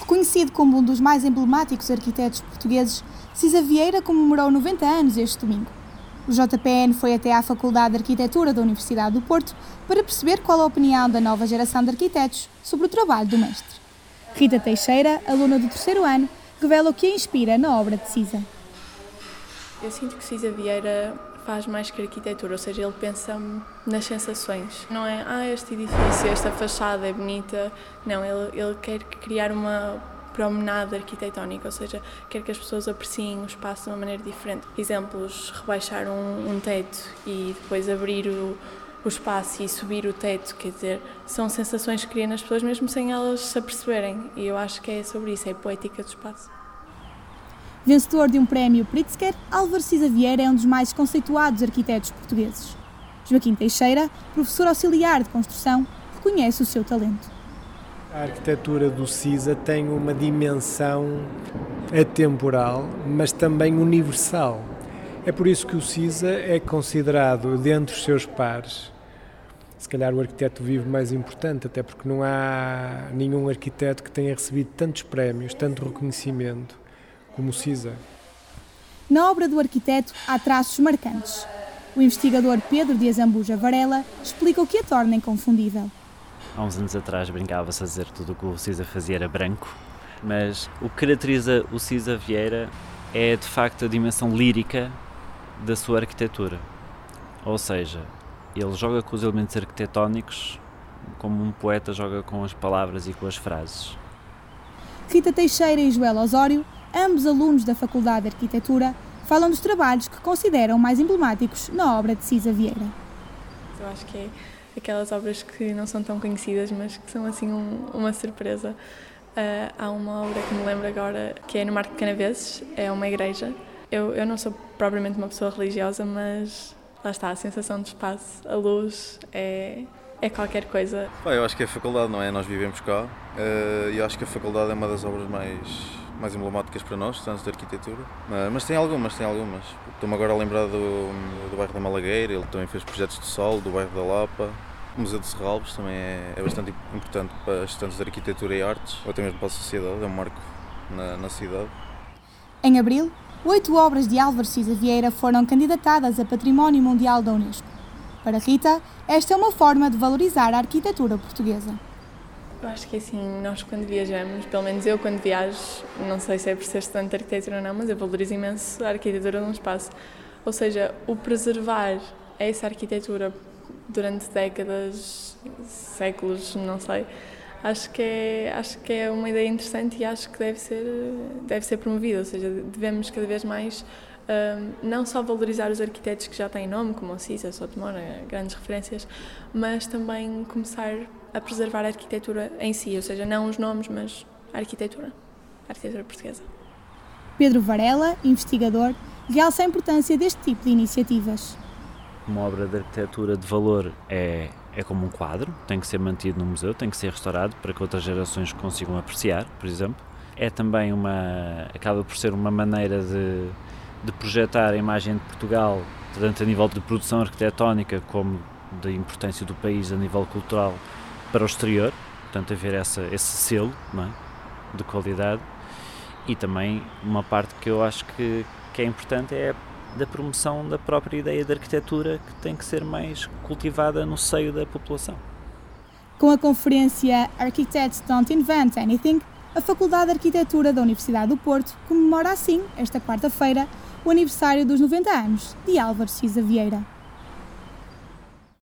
Reconhecido como um dos mais emblemáticos arquitetos portugueses, Cisa Vieira comemorou 90 anos este domingo. O JPN foi até à Faculdade de Arquitetura da Universidade do Porto para perceber qual a opinião da nova geração de arquitetos sobre o trabalho do mestre. Rita Teixeira, aluna do terceiro ano, revela o que a inspira na obra de Cisa. Eu sinto que Cisa Vieira faz mais que arquitetura, ou seja, ele pensa nas sensações. Não é, ah, este edifício, esta fachada é bonita. Não, ele, ele quer criar uma promenade arquitetónica, ou seja, quer que as pessoas apreciem o espaço de uma maneira diferente. Exemplos, rebaixar um, um teto e depois abrir o, o espaço e subir o teto, quer dizer, são sensações que cria nas pessoas mesmo sem elas se aperceberem. E eu acho que é sobre isso, é a poética do espaço. Vencedor de um prémio Pritzker, Álvaro Cisa Vieira é um dos mais conceituados arquitetos portugueses. Joaquim Teixeira, professor auxiliar de construção, reconhece o seu talento. A arquitetura do CISA tem uma dimensão atemporal, mas também universal. É por isso que o CISA é considerado, dentre os seus pares, se calhar o arquiteto vivo mais importante, até porque não há nenhum arquiteto que tenha recebido tantos prémios, tanto reconhecimento como CISA. Na obra do arquiteto há traços marcantes. O investigador Pedro de Azambuja Varela explica o que a torna inconfundível. Há uns anos atrás brincava-se a dizer que tudo o que o Cisa fazia era branco, mas o que caracteriza o Cisa Vieira é de facto a dimensão lírica da sua arquitetura. Ou seja, ele joga com os elementos arquitetónicos como um poeta joga com as palavras e com as frases. Rita Teixeira e Joel Osório, ambos alunos da Faculdade de Arquitetura, falam dos trabalhos que consideram mais emblemáticos na obra de Cisa Vieira. Eu acho que é aquelas obras que não são tão conhecidas, mas que são assim um, uma surpresa. Uh, há uma obra que me lembro agora que é no Marco de Canaveses, é uma igreja. Eu, eu não sou propriamente uma pessoa religiosa, mas lá está, a sensação de espaço, a luz, é, é qualquer coisa. eu acho que é a faculdade, não é? Nós vivemos cá uh, e acho que a faculdade é uma das obras mais, mais emblemáticas para nós, estudantes de arquitetura. Mas, mas tem algumas, tem algumas. Estou-me agora a lembrar do, do bairro da Malagueira, ele também fez projetos de sol, do bairro da Lapa. O Museu de Serralves também é, é bastante importante para estudantes de arquitetura e artes, ou até mesmo para a sociedade, é um marco na, na cidade. Em abril, oito obras de Álvaro Cisa Vieira foram candidatadas a Património Mundial da Unesco. Para Rita, esta é uma forma de valorizar a arquitetura portuguesa. Eu acho que assim, nós quando viajamos, pelo menos eu quando viajo, não sei se é por ser estudante de arquitetura ou não, mas eu valorizo imenso a arquitetura de um espaço. Ou seja, o preservar essa arquitetura durante décadas, séculos, não sei. Acho que é, acho que é uma ideia interessante e acho que deve ser, deve ser promovida, ou seja, devemos cada vez mais um, não só valorizar os arquitetos que já têm nome, como o Cisa, Sotomora, grandes referências, mas também começar a preservar a arquitetura em si, ou seja, não os nomes, mas a arquitetura, a arquitetura portuguesa. Pedro Varela, investigador, realça a importância deste tipo de iniciativas uma obra de arquitetura de valor é, é como um quadro, tem que ser mantido no museu, tem que ser restaurado para que outras gerações consigam apreciar, por exemplo. É também uma, acaba por ser uma maneira de, de projetar a imagem de Portugal, tanto a nível de produção arquitetónica como da importância do país a nível cultural para o exterior, portanto haver essa, esse selo é? de qualidade e também uma parte que eu acho que, que é importante é da promoção da própria ideia de arquitetura que tem que ser mais cultivada no seio da população. Com a conferência Architects Don't Invent Anything, a Faculdade de Arquitetura da Universidade do Porto comemora assim, esta quarta-feira, o aniversário dos 90 anos de Álvaro Cisa Vieira.